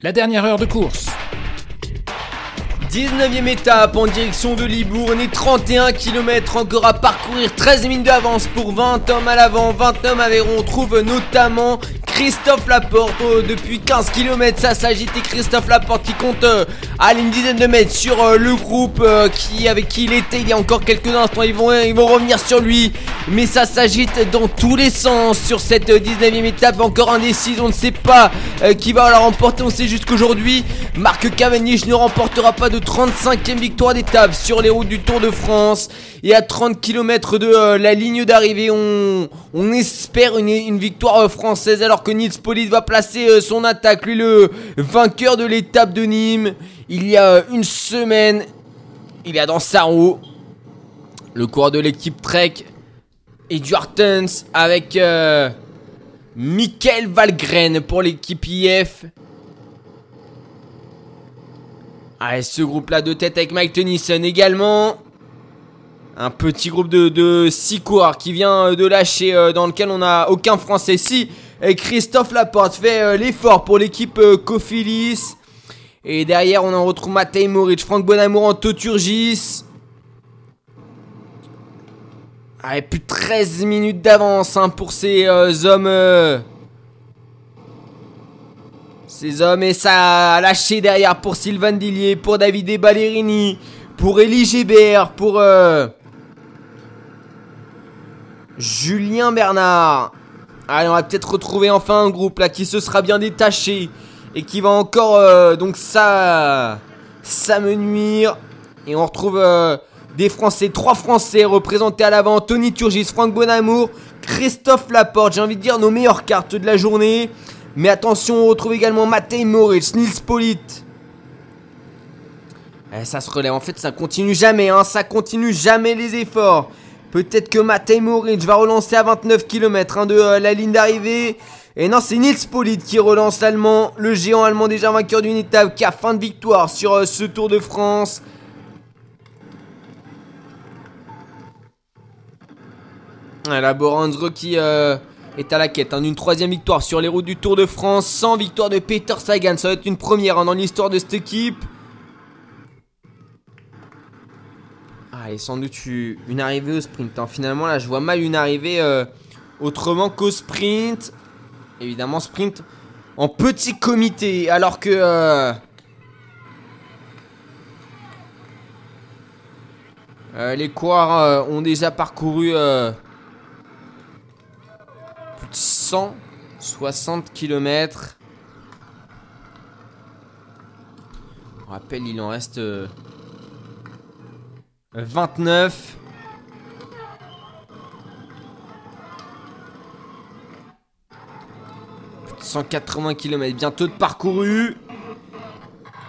La dernière heure de course. 19ème étape en direction de Libourne et 31 km encore à parcourir, 13 minutes d'avance pour 20 hommes à l'avant, 20 hommes à On trouve notamment Christophe Laporte oh, depuis 15 km ça s'agite et Christophe Laporte qui compte euh, à une dizaine de mètres sur euh, le groupe euh, qui avec qui il était il y a encore quelques instants. Ils vont, ils vont revenir sur lui mais ça s'agite dans tous les sens sur cette 19ème étape. Encore indécise on ne sait pas qui va la remporter. On sait juste qu'aujourd'hui Marc Cavendish ne remportera pas de 35ème victoire d'étape sur les routes du Tour de France et à 30 km de la ligne d'arrivée on, espère une, victoire française alors que Nils Polit va placer euh, son attaque. Lui, le vainqueur de l'étape de Nîmes. Il y a une semaine, il a dans sa roue le coureur de l'équipe Trek et Tens avec euh, Michael Valgren pour l'équipe IF. Allez, ce groupe-là de tête avec Mike Tennyson également. Un petit groupe de 6 coureurs qui vient de lâcher, euh, dans lequel on n'a aucun français. Si, et Christophe Laporte fait euh, l'effort pour l'équipe euh, Cofilis. Et derrière, on en retrouve Matej Moritz, Franck Bonamour en Toturgis. Allez, plus de 13 minutes d'avance hein, pour ces euh, hommes. ces hommes, et ça a lâché derrière pour Sylvain Dillier, pour David Ballerini, pour Elie Gébert, pour Julien Bernard. Allez, on va peut-être retrouver enfin un groupe là qui se sera bien détaché et qui va encore euh, donc ça ça me nuire. Et on retrouve euh, des Français, trois Français représentés à l'avant Tony Turgis, Franck Bonamour, Christophe Laporte. J'ai envie de dire nos meilleures cartes de la journée. Mais attention, on retrouve également Matej Moritz, Nils Polit. Eh, ça se relève. En fait, ça continue jamais. Hein. Ça continue jamais les efforts. Peut-être que Matej Moritz va relancer à 29 km hein, de euh, la ligne d'arrivée. Et non, c'est Nils Polit qui relance l'allemand, le géant allemand déjà vainqueur d'une étape qui a fin de victoire sur euh, ce Tour de France. La Boranzro qui euh, est à la quête hein, d'une troisième victoire sur les routes du Tour de France. Sans victoire de Peter Sagan, ça va être une première hein, dans l'histoire de cette équipe. Et sans doute une arrivée au sprint. Hein. Finalement, là, je vois mal une arrivée euh, autrement qu'au sprint. Évidemment, sprint en petit comité. Alors que. Euh, euh, les coureurs ont déjà parcouru plus de 160 km. On rappelle, il en reste 29. « 180 km bientôt de parcouru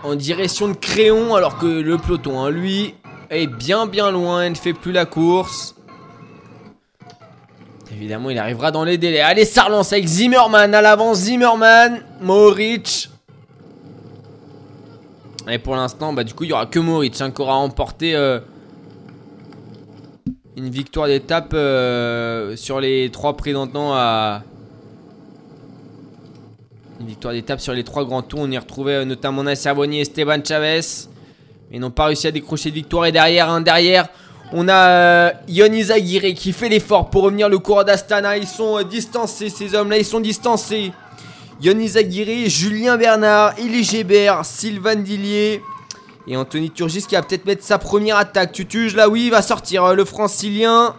en direction de Créon alors que le peloton hein, lui est bien bien loin et ne fait plus la course. Évidemment il arrivera dans les délais. Allez ça relance avec Zimmerman à l'avant Zimmerman, Moritz. Et pour l'instant bah du coup il y aura que Moritz hein, qui aura remporté euh, une victoire d'étape euh, sur les trois prétendants à. Une victoire d'étape sur les trois grands tours. On y retrouvait euh, notamment Nasser Bonnier et Esteban Chavez. Mais n'ont pas réussi à décrocher de victoire. Et derrière, hein, derrière, on a euh, Yonis Aguirre qui fait l'effort pour revenir le cours d'Astana. Ils sont distancés, ces hommes-là, ils sont distancés. Yonis Aguirre, Julien Bernard, Elie Gébert, Sylvain Dillier. Et Anthony Turgis qui va peut-être mettre sa première attaque. Tutuge là, oui, va sortir euh, le francilien.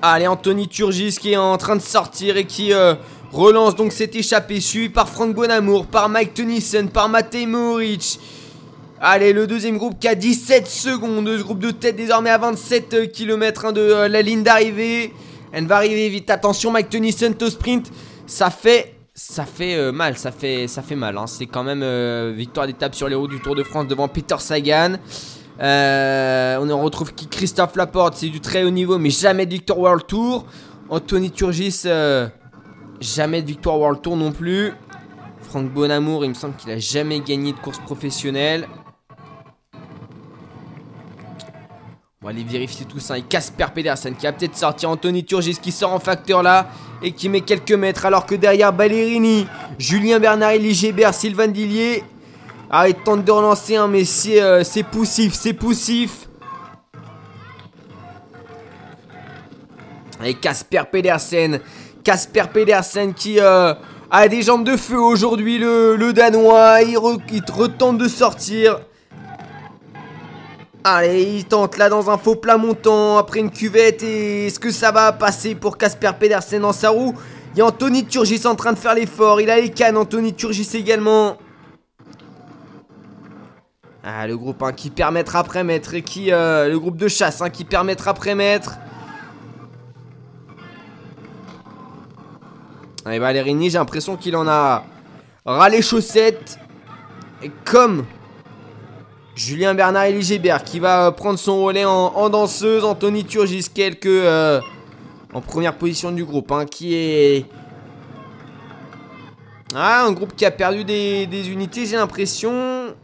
Allez, Anthony Turgis qui est en train de sortir et qui euh, relance donc cet échappé. Suivi par Frank Bonamour, par Mike Tennyson, par Matej Moric. Allez, le deuxième groupe qui a 17 secondes. Ce groupe de tête désormais à 27 euh, km hein, de la ligne d'arrivée. Elle va arriver vite. Attention, Mike Tennyson au sprint. Ça fait ça fait euh, mal, ça fait, ça fait mal. Hein. C'est quand même euh, victoire d'étape sur les routes du Tour de France devant Peter Sagan. Euh, on en retrouve qui? Christophe Laporte, c'est du très haut niveau, mais jamais de victoire World Tour. Anthony Turgis, jamais de victoire World Tour non plus. Franck Bonamour, il me semble qu'il a jamais gagné de course professionnelle. On va aller vérifier tout ça. Et Casper Pedersen qui a peut-être sorti. Anthony Turgis qui sort en facteur là. Et qui met quelques mètres. Alors que derrière Ballerini, Julien Bernard, Gébert, Sylvain Dillier. Ah, il tente de relancer, hein, mais euh, c'est poussif, c'est poussif. Et Casper Pedersen. Casper Pedersen qui euh, a des jambes de feu aujourd'hui, le, Danois. Il, il retente de sortir. Allez, il tente là dans un faux plat montant après une cuvette. Et est-ce que ça va passer pour Casper Pedersen dans sa roue? Il y a Anthony Turgis en train de faire l'effort. Il a les cannes, Anthony Turgis également. Ah, le groupe hein, qui permettra après mettre et qui. Euh, le groupe de chasse hein, qui permettra après mettre. Allez, Valérini, j'ai l'impression qu'il en a ras les chaussettes. Et comme Julien Bernard Eligébert qui va prendre son relais en, danseuse. Anthony Turgis, quelques euh, en première position du groupe, hein, qui est. Ah, un groupe qui a perdu des, unités, j'ai l'impression.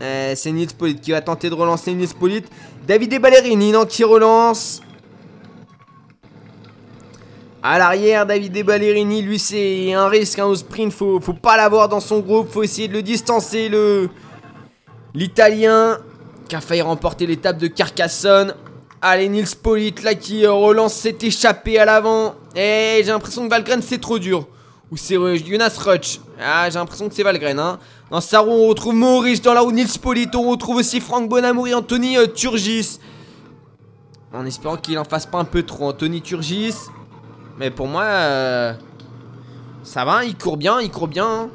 Euh, c'est Nils Polite qui va tenter de relancer Nils Polite. David Ballerini, non, qui relance. À l'arrière, David Ballerini, lui, c'est un risque hein, au sprint. Faut, faut pas l'avoir dans son groupe. Faut essayer de le distancer, le, L'Italien qui a failli remporter l'étape de Carcassonne. Allez, Nils Polite là qui euh, relance s'est échappé à l'avant. Et j'ai l'impression que Valgren c'est trop dur. Ou c'est euh, Jonas Rutsch. Ah, j'ai l'impression que c'est Valgren. Hein. Dans sa roue, on retrouve Maurice. Dans la roue, Nils Polite. On retrouve aussi Franck Bonamour et Anthony euh, Turgis. En espérant qu'il en fasse pas un peu trop. Anthony Turgis. Mais pour moi, ça va. Il court bien. Il court bien. Hein.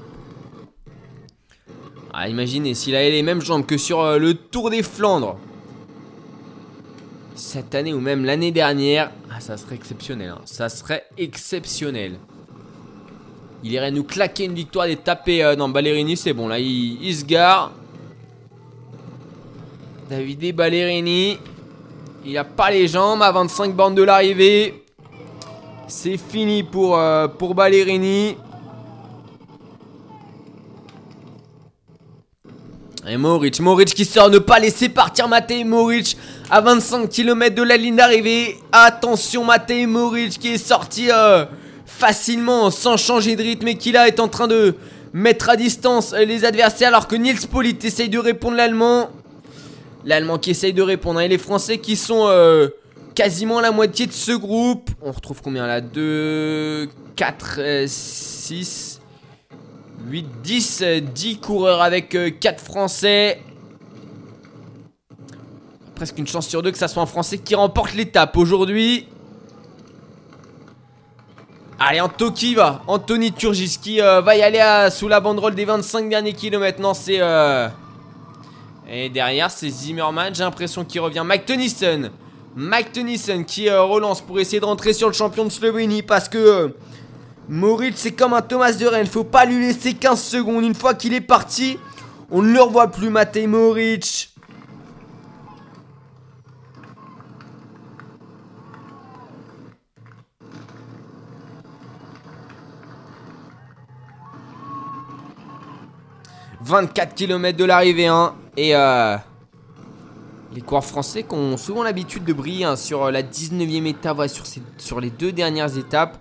Ah, imaginez, s'il avait les mêmes jambes que sur euh, le Tour des Flandres. Cette année ou même l'année dernière. Ah, ça serait exceptionnel. Hein. Ça serait exceptionnel. Il irait nous claquer une victoire des tapés euh, dans Ballerini. C'est bon, là, il, se gare. Davide Ballerini. Il a pas les jambes à 25 bornes de l'arrivée. C'est fini pour, euh, pour Ballerini. Et Moritz, Moritz qui sort, ne pas laisser partir Matej Moritz à 25 km de la ligne d'arrivée. Attention Matej Moritz qui est sorti euh, facilement sans changer de rythme et qui là est en train de mettre à distance les adversaires alors que Nils Polit essaye de répondre l'allemand. L'allemand qui essaye de répondre et les français qui sont euh, quasiment la moitié de ce groupe. On retrouve combien là? 2, 4, 6... 8, 10, 10 coureurs avec 4 euh, Français. Presque une chance sur deux que ça soit un Français qui remporte l'étape aujourd'hui. Allez, Anto qui va? Anthony Turgis qui euh, va y aller sous la banderole des 25 derniers kilomètres. Non, c'est... Euh, et derrière, c'est Zimmerman. J'ai l'impression qu'il revient. Mike Tennyson. Mike Tennyson qui relance pour essayer de rentrer sur le champion de Slovénie parce que... Moritz, c'est comme un Thomas de Rennes. Faut pas lui laisser 15 secondes. Une fois qu'il est parti, on ne le revoit plus, Matej Moritz. « 24 km de l'arrivée 1 hein. et euh, les coureurs français qui ont souvent l'habitude de briller hein, sur la 19e étape, sur les deux dernières étapes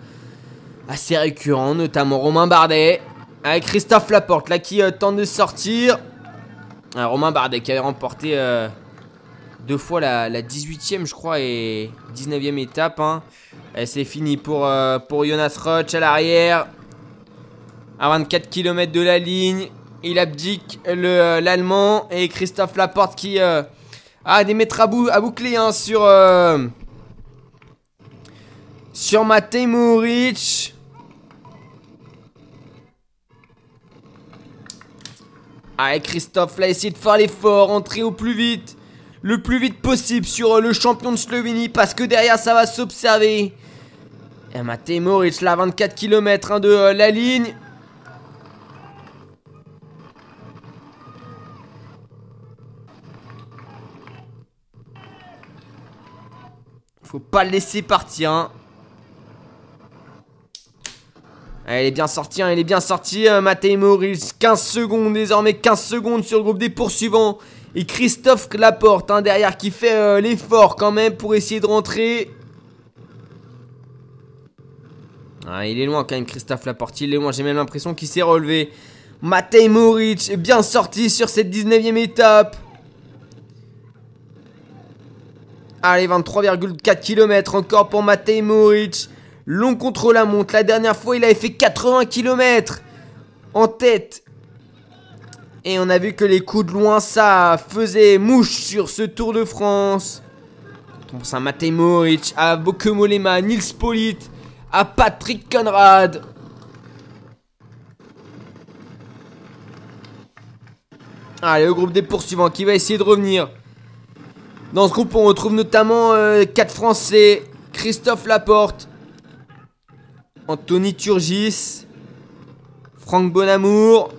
assez récurrent, notamment Romain Bardet, avec Christophe Laporte, là qui euh, tente de sortir. Ah, Romain Bardet qui avait remporté euh, deux fois la, 18e, je crois, et 19e étape. Hein. C'est fini pour, euh, pour Jonas Roch à l'arrière. À 24 km de la ligne, il abdique l'Allemand et Christophe Laporte qui a des mètres à, boucler hein, sur, sur Matej. Allez Christophe là essaye de faire l'effort, entrer au plus vite, le plus vite possible sur euh, le champion de Slovénie parce que derrière ça va s'observer. Et Matej Moric là 24 km hein, de euh, la ligne. Faut pas le laisser partir. Hein. Elle est bien sortie, hein, elle est bien sortie. Euh, Maurice, 15 secondes désormais, 15 secondes sur le groupe des poursuivants. Et Christophe Laporte hein, derrière qui fait euh, l'effort quand même pour essayer de rentrer. Ah, il est loin quand même Christophe Laporte, il est loin, j'ai même l'impression qu'il s'est relevé. Matej Moric est bien sorti sur cette 19ème étape. Allez, 23,4 km encore pour Matej Moric. Long contre la montre. La dernière fois, il avait fait 80 km en tête. Et on a vu que les coups de loin, ça faisait mouche sur ce Tour de France. On pense à Matej Moric, à Bokemolema, Nils Polit, à Patrick Conrad. Allez, le groupe des poursuivants qui va essayer de revenir. Dans ce groupe, on retrouve notamment 4 euh, Français. Christophe Laporte, Anthony Turgis, Franck Bonamour,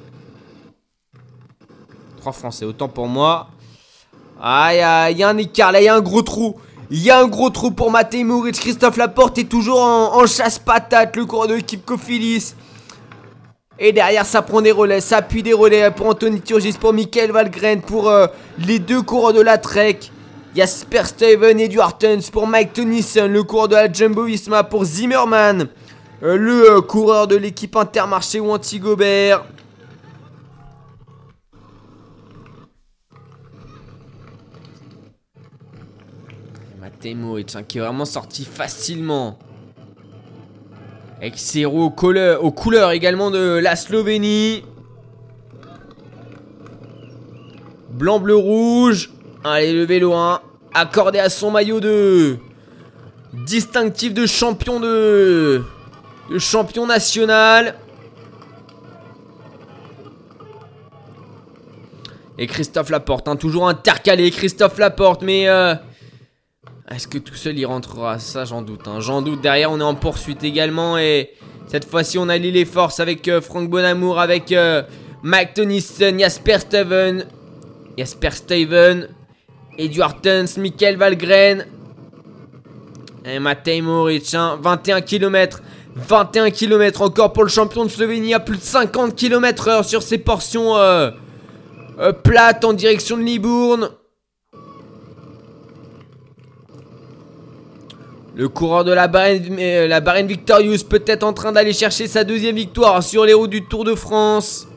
français, autant pour moi. Ah, il y, a un écart, là, il y a un gros trou. Il y a un gros trou pour Moric. Christophe Laporte est toujours en, chasse-patate, le coureur de l'équipe Cofilis. Et derrière, ça prend des relais, ça appuie des relais pour Anthony Turgis, pour Michael Valgren, pour euh, les deux coureurs de la Trek. Jasper Steven et Duartens pour Mike Tennyson, le coureur de la Jumbo Visma pour Zimmerman, le euh, coureur de l'équipe Intermarché ou Antigobert. Moric, qui est vraiment sorti facilement. Avec ses roues aux couleurs, également de la Slovénie. Blanc, bleu, rouge. Allez, le vélo 1. Accordé à son maillot de distinctif de champion de, de champion national. Et Christophe Laporte, hein, toujours intercalé. Christophe Laporte, mais euh, est-ce que tout seul il rentrera? Ça j'en doute. Hein. J'en doute. Derrière on est en poursuite également. Et cette fois-ci on allie les forces avec euh, Franck Bonamour, avec euh, Mike Tennyson, Jasper Steven. Jasper Steven. Edward Tuns, Michael Valgren. Et Matej Moric. 21 km. 21 km encore pour le champion de Slovénie. À plus de 50 km heure sur ces portions euh, plates en direction de Libourne. Le coureur de la Barenne, euh, Victorious peut-être en train d'aller chercher sa deuxième victoire sur les routes du Tour de France.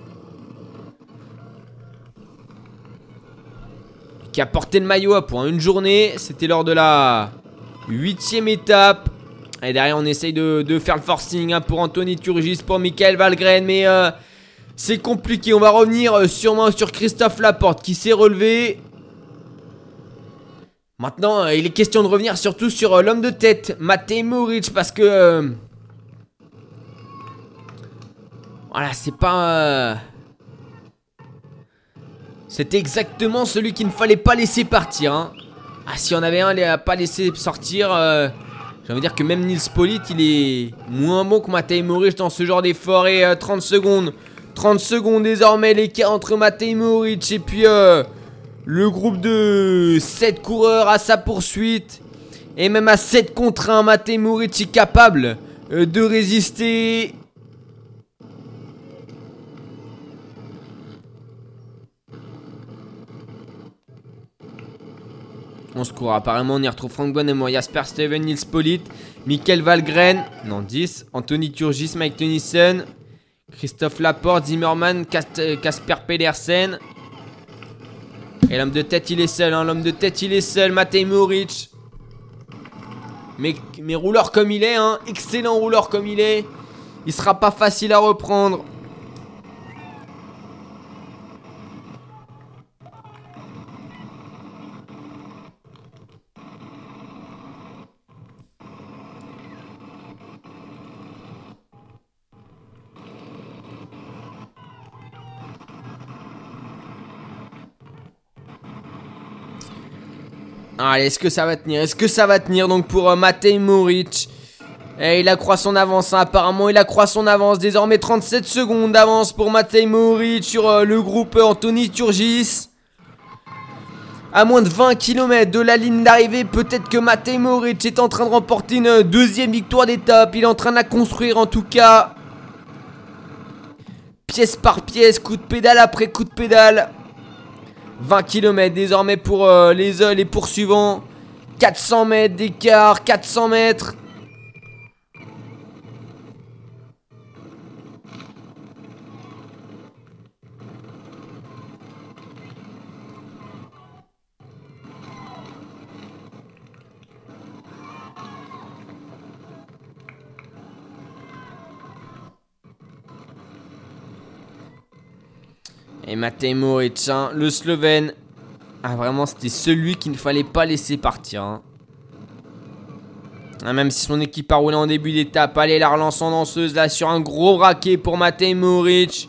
Qui a porté le maillot pour une journée. C'était lors de la huitième étape. Et derrière, on essaye de, faire le forcing hein, pour Anthony Turgis, pour Michael Valgren. Mais euh, c'est compliqué. On va revenir euh, sûrement sur Christophe Laporte qui s'est relevé. Maintenant, euh, il est question de revenir surtout sur euh, l'homme de tête, Matej Moric, parce que... Voilà, c'est pas... C'est exactement celui qu'il ne fallait pas laisser partir. Hein. Ah, si on avait un à pas laisser sortir... J'ai envie dire que même Nils Polit, il est moins bon que Matej Moric dans ce genre d'effort. Et 30 secondes. 30 secondes désormais, l'écart entre Matej Moric et puis... Le groupe de 7 coureurs à sa poursuite. Et même à 7 contre 1, Mate est capable euh, de résister. On se court. Apparemment, on y retrouve Frank Bonnemore, Jasper Steven, Nils Polit, Michael Valgren, non 10, Anthony Turgis, Mike Tennyson, Christophe Laporte, Zimmerman, Casper Pedersen, et l'homme de tête, il est seul. Hein. L'homme de tête, il est seul. Matej Moric. Mais, mais rouleur comme il est, hein. Excellent rouleur comme il est. Il sera pas facile à reprendre. Allez, est-ce que ça va tenir? Est-ce que ça va tenir donc pour euh, Matej Moric eh, il accroît son avance, hein. apparemment il accroît son avance. Désormais 37 secondes d'avance pour Matej Moric sur euh, le groupe Anthony Turgis. À moins de 20 km de la ligne d'arrivée, peut-être que Matej Moric est en train de remporter une deuxième victoire d'étape. Il est en train de la construire en tout cas. Pièce par pièce, coup de pédale après coup de pédale. 20 km désormais pour euh, les, les poursuivants. 400 mètres d'écart, 400 mètres. Et Matej Moric, hein, le Slovène. Ah vraiment, c'était celui qu'il ne fallait pas laisser partir. Hein. Ah, même si son équipe a roulé en début d'étape. Allez, la relance en danseuse là sur un gros raquet pour Matej Moric.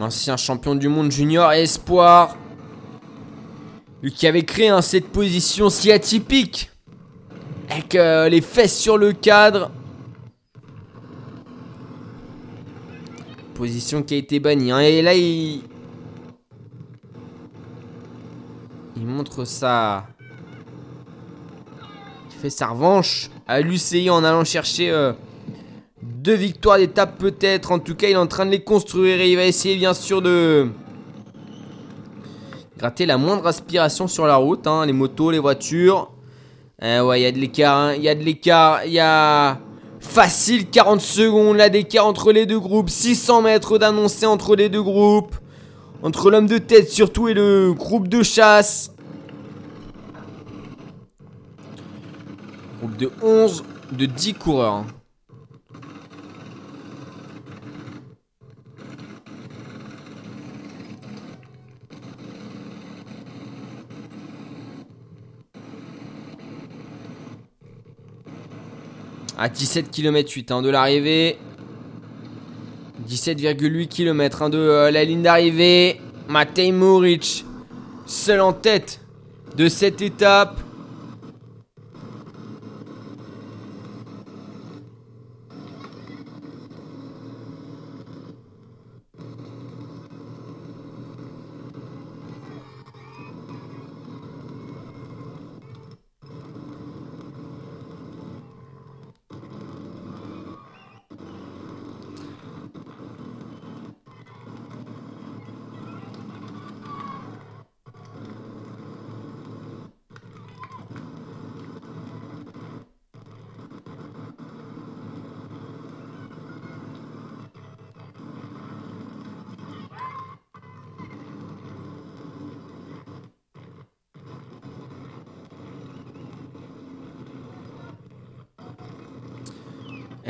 Ancien champion du monde junior espoir. Lui qui avait créé cette position si atypique. Avec euh, les fesses sur le cadre. Position qui a été bannie. Hein. Et là, il... Il montre ça. Il fait sa revanche à l'UCI en allant chercher euh, deux victoires d'étape peut-être. En tout cas, il est en train de les construire et il va essayer bien sûr de gratter la moindre aspiration sur la route, hein, les motos, les voitures. Euh, ouais, il y a de l'écart, hein. il y a de l'écart, il y a facile 40 secondes là d'écart entre les deux groupes, 600 mètres d'annoncé entre les deux groupes, entre l'homme de tête surtout et le groupe de chasse. Groupe de 11, de 10 coureurs. À 17 km 8 de l'arrivée. 17,8 km de euh, la ligne d'arrivée. Matej Moric, seul en tête de cette étape.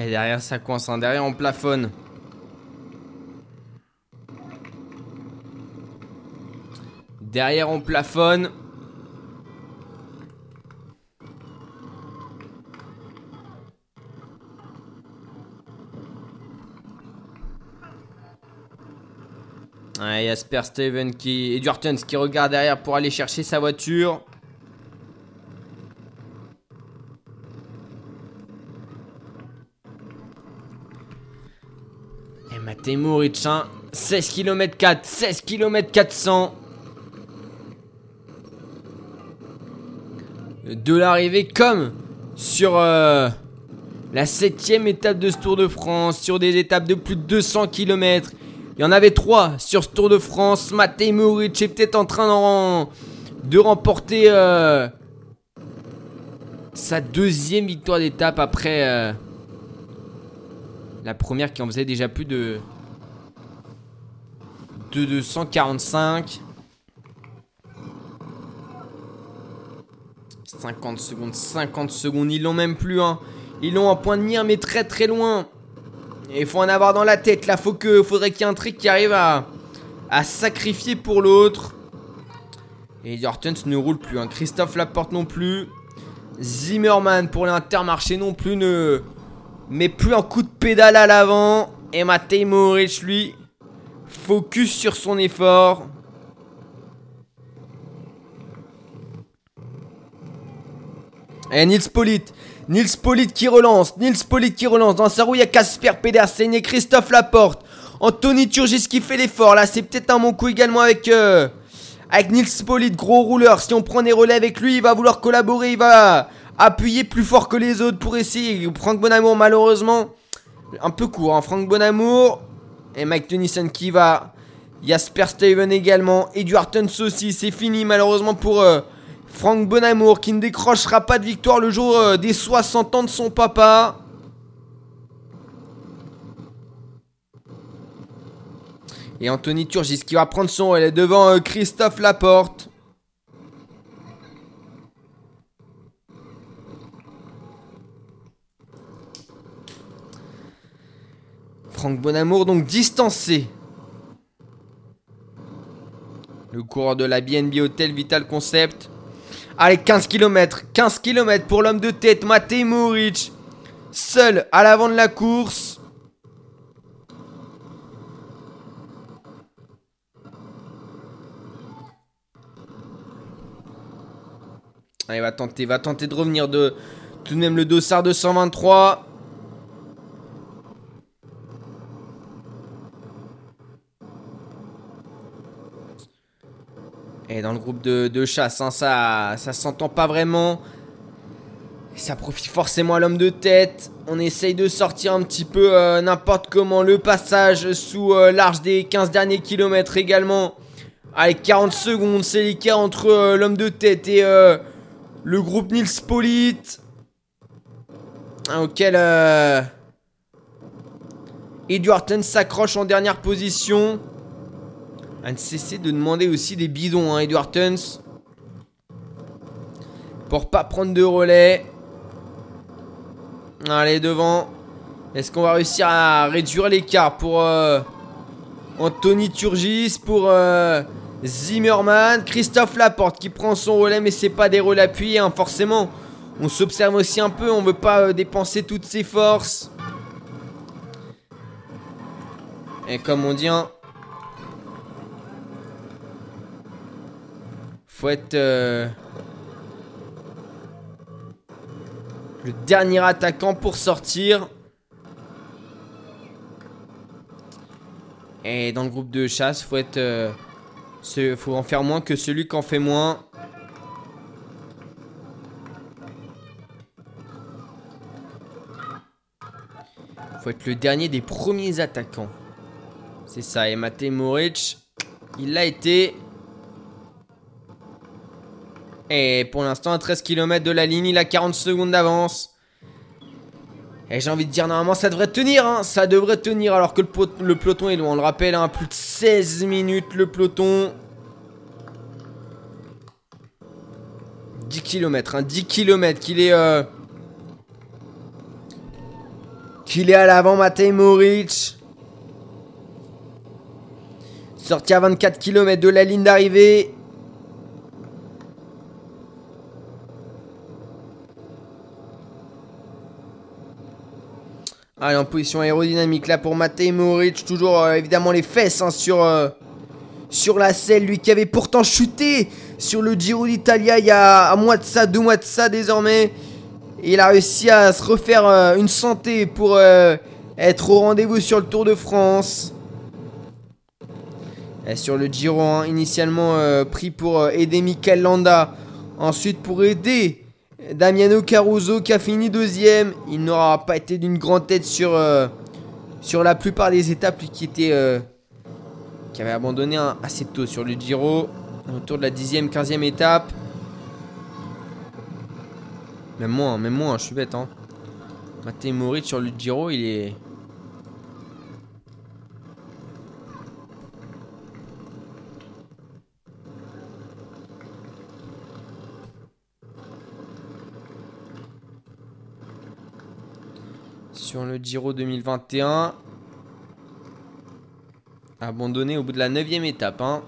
Et derrière ça coince, hein. derrière on plafonne. Derrière on plafonne. Y a Steven qui. Edward qui regarde derrière pour aller chercher sa voiture. Temuric, 16 km 4, 16 km 400. De l'arrivée comme sur euh, la septième étape de ce Tour de France, sur des étapes de plus de 200 km. Il y en avait trois sur ce Tour de France. Matej Moric est peut-être en train de remporter euh, sa deuxième victoire d'étape après euh, la première qui en faisait déjà plus de de 245. 50 secondes, 50 secondes, ils l'ont même plus, hein. Ils l'ont en point de mire, mais très très loin. Il faut en avoir dans la tête, là, faut que, faudrait qu'il y ait un trick qui arrive à, à sacrifier pour l'autre. Et Hortens ne roule plus, hein. Christophe Laporte non plus. Zimmerman pour l'intermarché non plus ne met plus un coup de pédale à l'avant. Et Matej Moric, lui, Focus sur son effort. Et Nils Polit. Nils Polit qui relance. Nils Polit qui relance. Dans sa roue, il y a Casper Pedersen et Christophe Laporte. Anthony Turgis qui fait l'effort. Là, c'est peut-être un bon coup également avec, euh, avec Nils gros rouleur. Si on prend des relais avec lui, il va vouloir collaborer. Il va appuyer plus fort que les autres pour essayer. Franck Bonamour, malheureusement, un peu court. Hein. Franck Bonamour et Mike Tennyson qui va. Jasper Steven également. Edward aussi. C'est fini, malheureusement, pour euh, Franck Bonamour qui ne décrochera pas de victoire le jour euh, des 60 ans de son papa. Et Anthony Turgis qui va prendre son est devant euh, Christophe Laporte. Franck Bonamour donc distancé. Le coureur de la BNB Hotel Vital Concept. Allez, 15 km. 15 km pour l'homme de tête, Matej Moric. Seul à l'avant de la course. Allez, va tenter, va tenter de revenir de tout de même le dossard de 123. Et dans le groupe de, chasse, hein, ça, ça s'entend pas vraiment. Ça profite forcément à l'homme de tête. On essaye de sortir un petit peu euh, n'importe comment le passage sous euh, l'arche des 15 derniers kilomètres également. Allez, 40 secondes, c'est l'écart entre euh, l'homme de tête et le groupe Nils Polite. Hein, auquel Edward s'accroche en dernière position. À ne cesser de demander aussi des bidons, hein, Edward Tuns. Pour pas prendre de relais. Allez, devant. Est-ce qu'on va réussir à réduire l'écart pour euh, Anthony Turgis, pour euh, Zimmerman, Christophe Laporte qui prend son relais, mais c'est pas des relais appuyés, hein, forcément. On s'observe aussi un peu, on veut pas euh, dépenser toutes ses forces. Et comme on dit, hein, Faut être euh, le dernier attaquant pour sortir. Et dans le groupe de chasse, faut être, euh, faut en faire moins que celui qui en fait moins. Faut être le dernier des premiers attaquants. C'est ça. Et Matej Moric, il l'a été. Et pour l'instant, à 13 km de la ligne, il a 40 secondes d'avance. Et j'ai envie de dire, normalement, ça devrait tenir, hein. Ça devrait tenir, alors que le, peloton est loin. On le rappelle, hein, plus de 16 minutes, le peloton. 10 km, hein, 10 km qu'il est... Euh, qu'il est à l'avant, Matej Moric. Sorti à 24 km de la ligne d'arrivée. Allez, en position aérodynamique là pour Matej Moric. Toujours euh, évidemment les fesses hein, sur, euh, sur la selle. Lui qui avait pourtant chuté sur le Giro d'Italia il y a un mois de ça, deux mois de ça désormais. il a réussi à se refaire euh, une santé pour être au rendez-vous sur le Tour de France. Sur le Giro, hein, initialement pris pour aider Mikel Landa. Ensuite pour aider Damiano Caruso qui a fini deuxième. Il n'aura pas été d'une grande tête sur, euh, la plupart des étapes, qui était. Euh, qui avait abandonné assez tôt sur le Giro. Autour de la 10e, 15e étape. Même moi, même moi, je suis bête. Hein. Matteo sur le Giro, il est. sur le Giro 2021. Abandonné au bout de la 9 étape. Hein.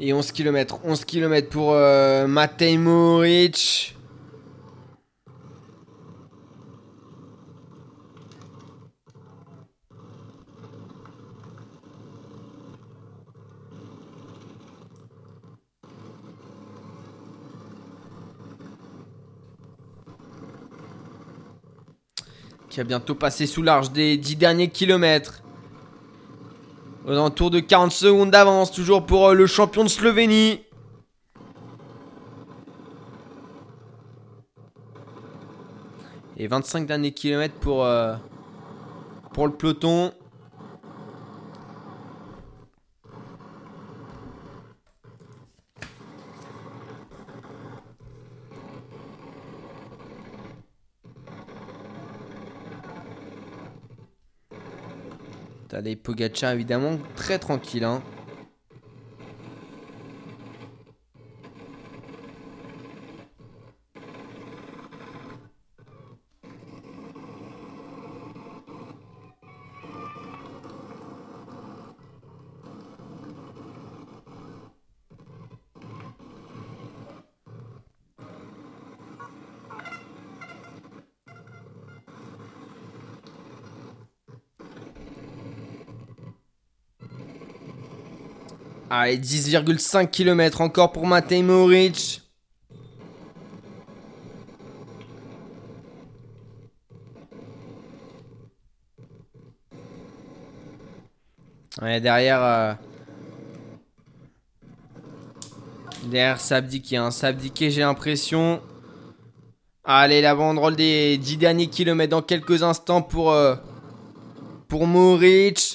Et 11 km. 11 km pour euh, Matej Moric. Qui a bientôt passé sous l'arche des 10 derniers kilomètres. Aux tour de 40 secondes d'avance, toujours pour euh, le champion de Slovénie. Et 25 derniers kilomètres pour, euh, pour le peloton. T'as des Pogacar évidemment très tranquille. Hein. Allez, 10,5 km encore pour Matej Moric. Ouais, derrière... Euh... Derrière Sabdiké, hein. Sabdiké j'ai l'impression. Allez, la banderole des 10 derniers kilomètres dans quelques instants pour, euh, pour Moric.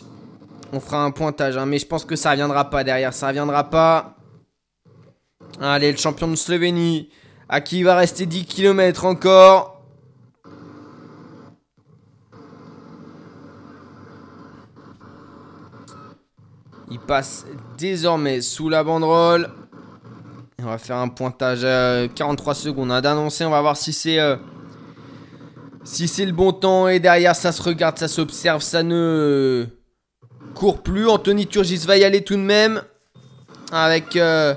On fera un pointage, hein, mais je pense que ça reviendra pas derrière. Ça reviendra pas. Allez, le champion de Slovénie. À qui il va rester 10 km encore. Il passe désormais sous la banderole. On va faire un pointage à 43 secondes hein, d'annoncer. On va voir si c'est euh, si c'est le bon temps. Et derrière, ça se regarde, ça s'observe, ça ne court plus. Anthony Turgis va y aller tout de même. Avec euh,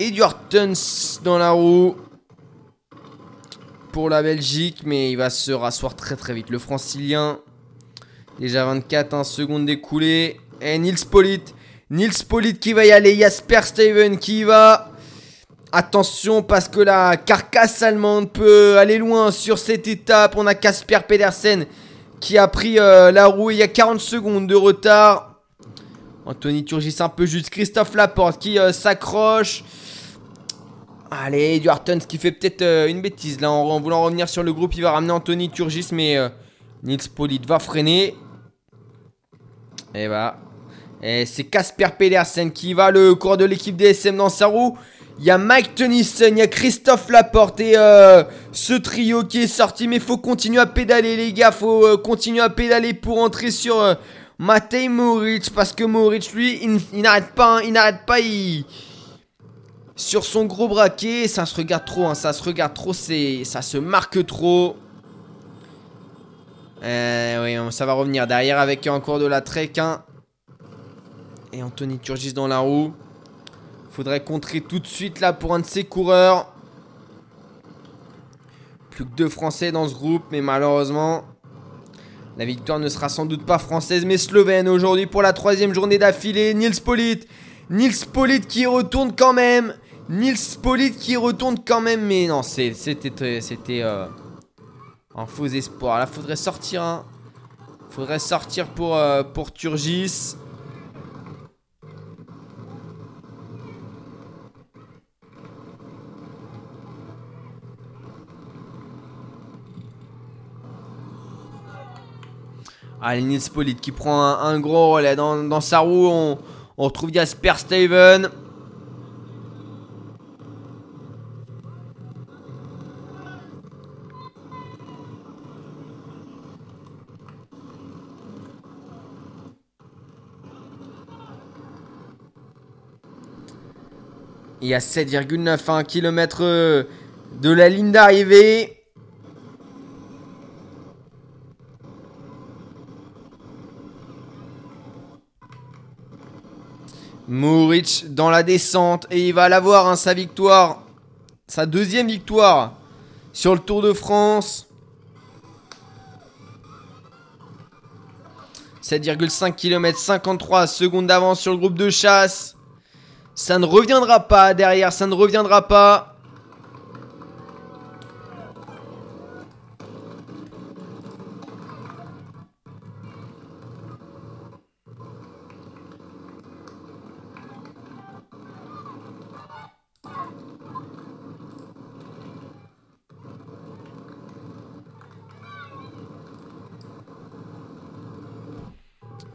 Edward Tuns dans la roue. Pour la Belgique. Mais il va se rasseoir très très vite. Le francilien. Déjà 24 secondes découlées. Et Nils Polit. Nils Polit qui va y aller. Jasper Steven qui va. Attention parce que la carcasse allemande peut aller loin sur cette étape. On a Casper Pedersen qui a pris euh, la roue il y a 40 secondes de retard. Anthony Turgis un peu juste. Christophe Laporte qui euh, s'accroche. Allez, Edward Tuns qui fait peut-être euh, une bêtise là en, voulant revenir sur le groupe. Il va ramener Anthony Turgis, mais Nils Polit va freiner. Et va. Et c'est Casper Pedersen qui va le cours de l'équipe DSM dans sa roue. Il y a Mike Tennyson, il y a Christophe Laporte et euh, ce trio qui est sorti. Mais faut continuer à pédaler, les gars. Faut euh, continuer à pédaler pour entrer sur euh, Matej Moric. Parce que Moric, lui, il, n'arrête pas. Hein, il n'arrête pas. Sur son gros braquet, ça se regarde trop. Hein, ça se regarde trop. Ça se marque trop. oui, ça va revenir derrière avec un cours de la Trek. Hein. Et Anthony Turgis dans la roue. Faudrait contrer tout de suite là pour un de ces coureurs. Plus que deux Français dans ce groupe, mais malheureusement, la victoire ne sera sans doute pas française, mais slovène aujourd'hui pour la troisième journée d'affilée. Nils Polit. Nils Polit qui retourne quand même. Nils Polit qui retourne quand même, mais non, c'était c'était euh, un faux espoir. Là, faudrait sortir. Hein. Faudrait sortir pour, euh, pour Turgis. Allez, Nils Polit qui prend un, gros relais. Dans, sa roue, on, retrouve Jasper Steven. Il y a 7,9 km de la ligne d'arrivée. Dans la descente et il va l'avoir, hein, sa victoire. Sa deuxième victoire sur le Tour de France. 7,5 km, 53 secondes d'avance sur le groupe de chasse. Ça ne reviendra pas derrière, ça ne reviendra pas.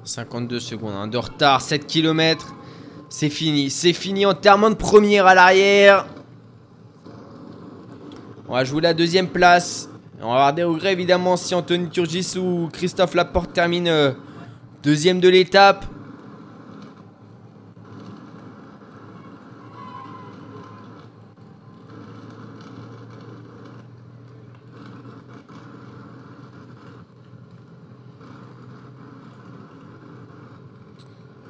52 secondes hein, de retard, 7 km. C'est fini, c'est fini. en termes de première à l'arrière. On va jouer la deuxième place. On va avoir des regrets évidemment si Anthony Turgis ou Christophe Laporte terminent euh, deuxième de l'étape.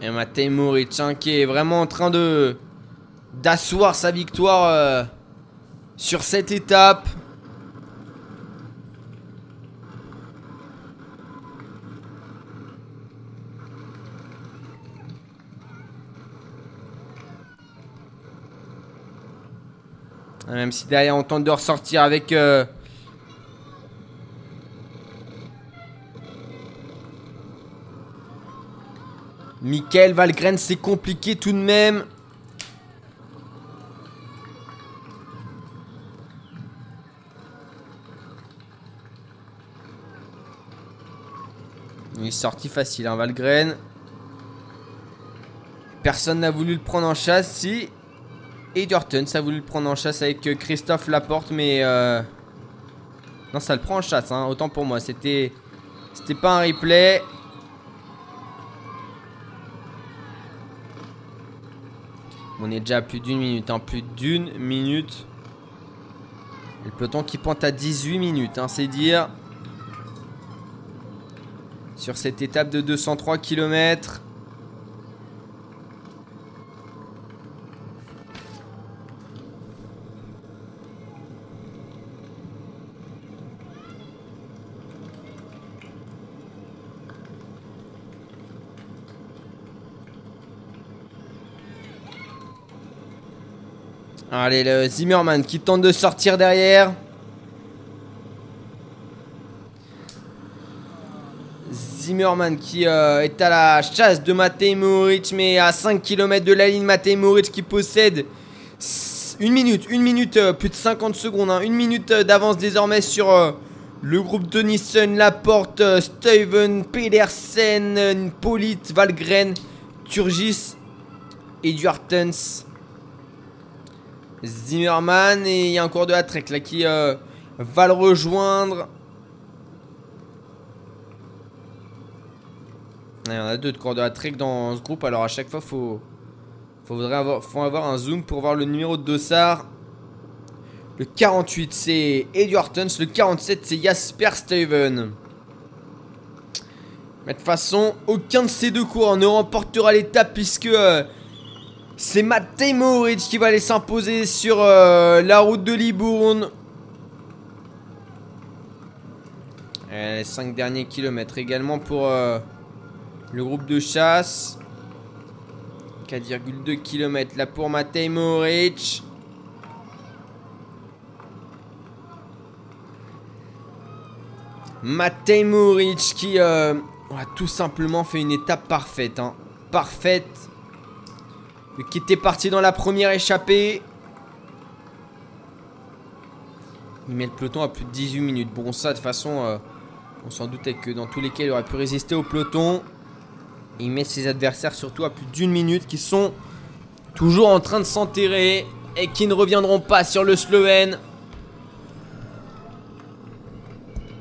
Et Matej Moric qui est vraiment en train de d'asseoir sa victoire euh, sur cette étape. Même si derrière on tente de ressortir avec euh, Michael Valgren, c'est compliqué tout de même. Il est sorti facile, hein, Valgren. Personne n'a voulu le prendre en chasse. Si. Et ça a voulu le prendre en chasse avec euh, Christophe Laporte, mais... Euh, non, ça le prend en chasse, hein, autant pour moi. C'était... C'était pas un replay. On est déjà à plus d'une minute, hein, plus d'une minute. le peloton qui pointe à 18 minutes, hein, c'est dire. Sur cette étape de 203 km. Allez, le Zimmerman qui tente de sortir derrière. Zimmerman qui euh, est à la chasse de Matej Moric, mais à 5 km de la ligne, Matej Moric qui possède une minute, une minute, euh, plus de 50 secondes, hein, une minute euh, d'avance désormais sur le groupe de Laporte, Steven, Pedersen, Polite, Valgren, Turgis et Duartens. Zimmerman et il y a un cours de Trek là qui euh, va le rejoindre. Il y en a deux de cours de Trek dans ce groupe alors à chaque fois faut faudrait avoir, faut avoir un zoom pour voir le numéro de Dossard. Le 48 c'est Edward Tuns, le 47 c'est Jasper Steven. Mais de toute façon, aucun de ces deux cours ne remportera l'étape puisque euh, c'est Matej Moric qui va aller s'imposer sur euh, la route de Libourne. les 5 derniers kilomètres également pour euh, le groupe de chasse. 4,2 km là pour Matej Moric. Matej Moric qui euh, a tout simplement fait une étape parfaite. Hein. Parfaite qui était parti dans la première échappée. Il met le peloton à plus de 18 minutes. Bon, ça, de toute façon, euh, on s'en doutait que dans tous les cas, il aurait pu résister au peloton. il met ses adversaires surtout à plus d'une minute qui sont toujours en train de s'enterrer et qui ne reviendront pas sur le Slovène.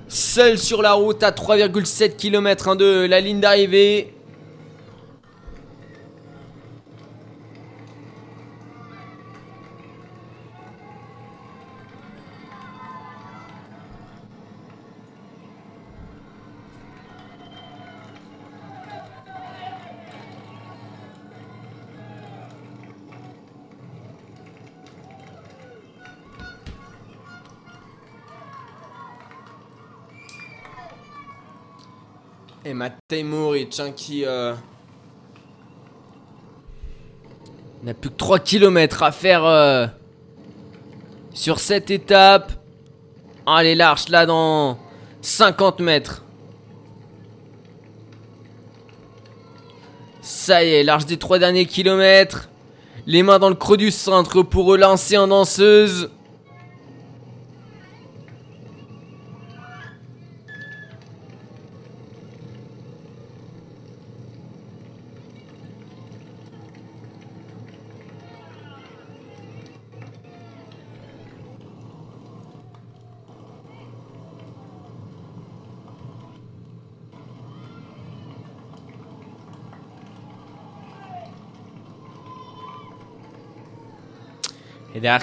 Seul sur la route à 3,7 km de la ligne d'arrivée. Et hein, qui euh, n'a plus que 3 km à faire euh, sur cette étape. Allez, l'arche là dans 50 mètres. Ça y est, l'arche des 3 derniers kilomètres. Les mains dans le creux du centre pour relancer en danseuse.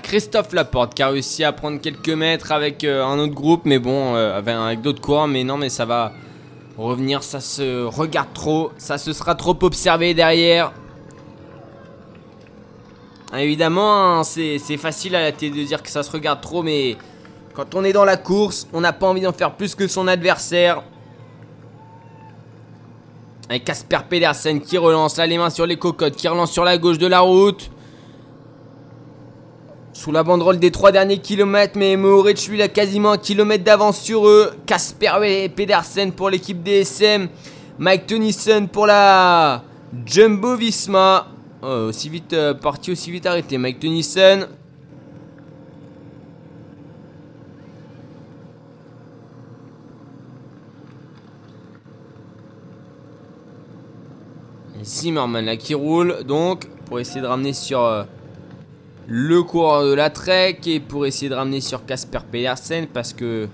Christophe Laporte qui a réussi à prendre quelques mètres avec euh, un autre groupe, mais bon, euh, avec, d'autres coureurs, mais non, mais ça va revenir, ça se regarde trop, ça se sera trop observé derrière. Ah, évidemment, hein, c'est facile à la télé de dire que ça se regarde trop, mais quand on est dans la course, on n'a pas envie d'en faire plus que son adversaire. Avec Casper Pedersen qui relance là les mains sur les cocottes, qui relance sur la gauche de la route. Sous la banderole des trois derniers kilomètres, mais Mohoric lui a quasiment un kilomètre d'avance sur eux. Casper Pedersen pour l'équipe DSM. Mike Tennyson pour la Jumbo Visma. Oh, aussi vite euh, parti, aussi vite arrêté. Mike Tennyson. Zimmerman là qui roule donc pour essayer de ramener sur euh, le coureur de la Trek et pour essayer de ramener sur Casper Pedersen parce que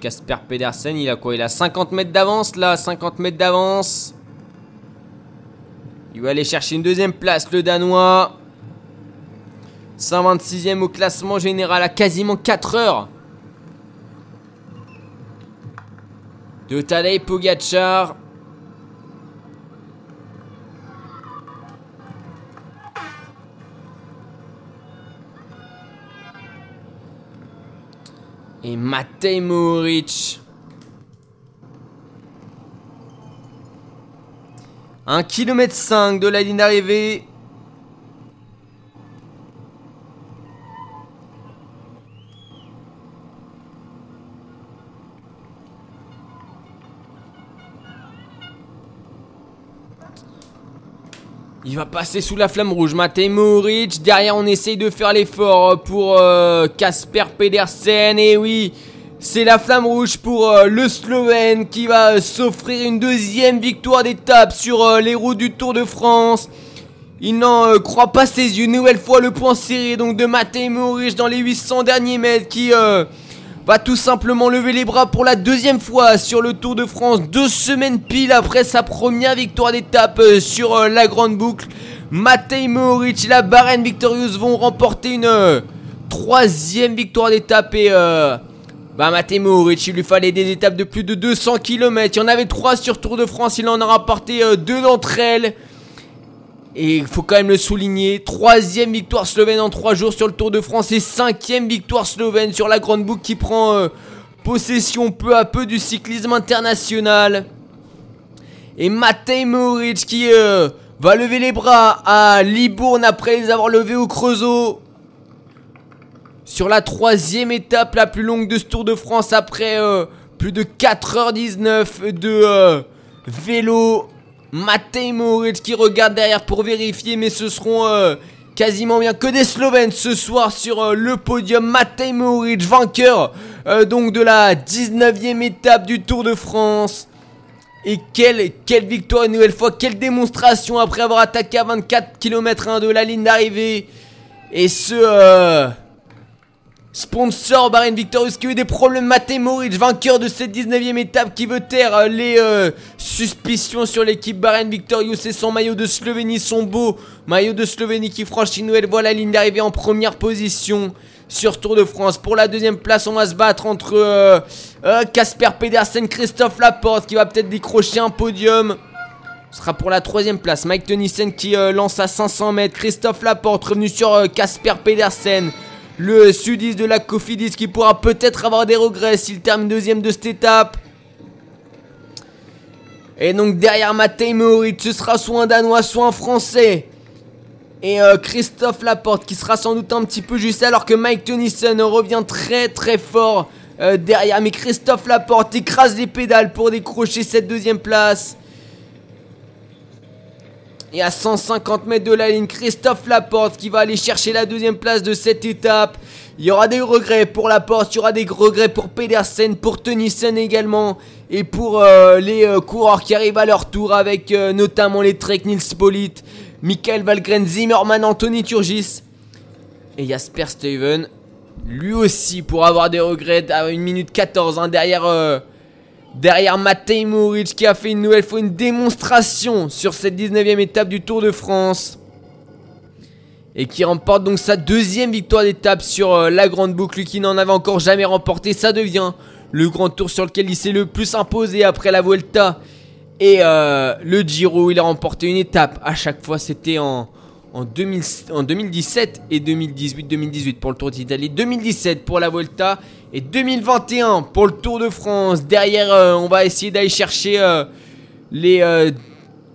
Casper Pedersen il a quoi? Il a 50 mètres d'avance là, 50 mètres d'avance. Il va aller chercher une deuxième place le Danois. 126e au classement général à quasiment 4 heures. De Tadej Pogacar. Et Matej Mohoric. 1 km 5 de la ligne d'arrivée. Il va passer sous la flamme rouge. Matej Mohoric. Derrière, on essaye de faire l'effort pour Casper euh, Pedersen. Et oui, c'est la flamme rouge pour euh, le Slovène qui va euh, s'offrir une deuxième victoire d'étape sur les routes du Tour de France. Il n'en croit pas ses yeux. Nouvelle fois, le point serré donc de Matej Mohoric dans les 800 derniers mètres qui va tout simplement lever les bras pour la deuxième fois sur le Tour de France, deux semaines pile après sa première victoire d'étape euh, sur euh, la grande boucle. Matej Mohoric et la Barenne Victorieuse vont remporter une euh, troisième victoire d'étape et bah Matej il lui fallait des étapes de plus de 200 km. Il y en avait trois sur Tour de France, il en a rapporté deux d'entre elles. Et il faut quand même le souligner, troisième victoire slovène en trois jours sur le Tour de France et cinquième victoire slovène sur la Grande Boucle qui prend euh, possession peu à peu du cyclisme international. Et Matej Moric qui euh, va lever les bras à Libourne après les avoir levés au Creusot. Sur la troisième étape la plus longue de ce Tour de France après euh, plus de 4h19 de vélo Matej Moric qui regarde derrière pour vérifier, mais ce seront euh, quasiment bien que des Slovènes ce soir sur euh, le podium. Matej Moric, vainqueur euh, donc de la 19e étape du Tour de France. Et quelle, quelle victoire une nouvelle fois, quelle démonstration après avoir attaqué à 24 km de la ligne d'arrivée. Et ce... Sponsor Bahrain Victorious qui a eu des problèmes Moric, vainqueur de cette 19ème étape qui veut taire euh, les euh, suspicions sur l'équipe Bahrain Victorious et son maillot de Slovénie, son beau maillot de Slovénie qui franchit une nouvelle la ligne d'arrivée en première position sur Tour de France. Pour la deuxième place, on va se battre entre Casper euh, Pedersen, Christophe Laporte qui va peut-être décrocher un podium. Ce sera pour la troisième place. Mike Tennyson qui lance à 500 mètres. Christophe Laporte revenu sur Casper Pedersen. Le sudiste de la Cofidis qui pourra peut-être avoir des regrets s'il termine deuxième de cette étape. Et donc derrière Matej Mohoric, ce sera soit un Danois, soit un Français. Et euh, Christophe Laporte qui sera sans doute un petit peu juste alors que Mike Tennyson revient très très fort euh, derrière. Mais Christophe Laporte écrase les pédales pour décrocher cette deuxième place. Et à 150 mètres de la ligne, Christophe Laporte qui va aller chercher la deuxième place de cette étape. Il y aura des regrets pour Laporte, il y aura des regrets pour Pedersen, pour Tennyson également. Et pour euh, les euh, coureurs qui arrivent à leur tour avec euh, notamment les Trek Nils Polit, Michael Valgren, Zimmerman, Anthony Turgis et Jasper Steven. Lui aussi pour avoir des regrets à 1 minute 14 hein, derrière Derrière Matej Moric qui a fait une nouvelle fois une démonstration sur cette 19ème étape du Tour de France. et qui remporte donc sa deuxième victoire d'étape sur euh, la grande boucle qui n'en avait encore jamais remporté. Ça devient le grand tour sur lequel il s'est le plus imposé après la Vuelta et euh, le Giro. Il a remporté une étape à chaque fois. C'était en, en, 2017 et 2018-2018 pour le Tour d'Italie, 2017 pour la Vuelta et 2021 pour le Tour de France. Derrière, euh, on va essayer d'aller chercher les,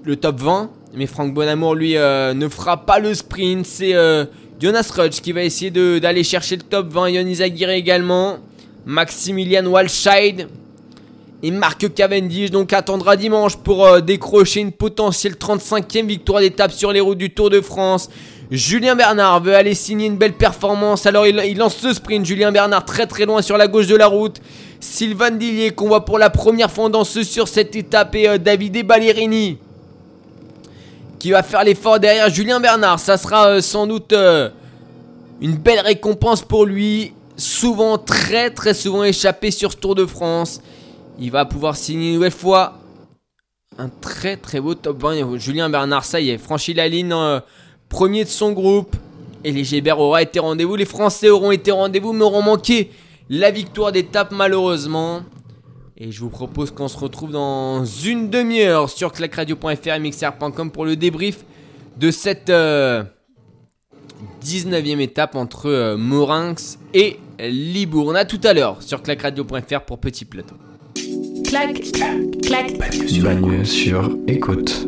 le top 20 mais Franck Bonamour, lui, euh, ne fera pas le sprint. C'est euh, Jonas Rudge qui va essayer d'aller chercher le top 20. Yonis Aguirre également. Maximilian Walscheid. Et Marc Cavendish donc attendra dimanche pour euh, décrocher une potentielle 35e victoire d'étape sur les routes du Tour de France. Julien Bernard veut aller signer une belle performance. Alors il, lance ce sprint. Julien Bernard très très loin sur la gauche de la route. Sylvain Dillier qu'on voit pour la première fois en danseuse sur cette étape. Et Davide Ballerini qui va faire l'effort derrière Julien Bernard. Ça sera euh, sans doute euh, une belle récompense pour lui. Souvent, très très souvent échappé sur ce Tour de France. Il va pouvoir signer une nouvelle fois un très très beau top 20. Julien Bernard, ça y est, franchi la ligne, euh, premier de son groupe. Et les Gébert aura été rendez-vous. Les Français auront été rendez-vous, mais auront manqué la victoire d'étape malheureusement. Et je vous propose qu'on se retrouve dans une demi-heure sur clacradio.fr et mixer.com pour le débrief de cette 19e euh, étape entre euh, Morinx et Libourne. A tout à l'heure sur clacradio.fr pour Petit Plateau. Clac, clac, clac. Bagne sur écoute.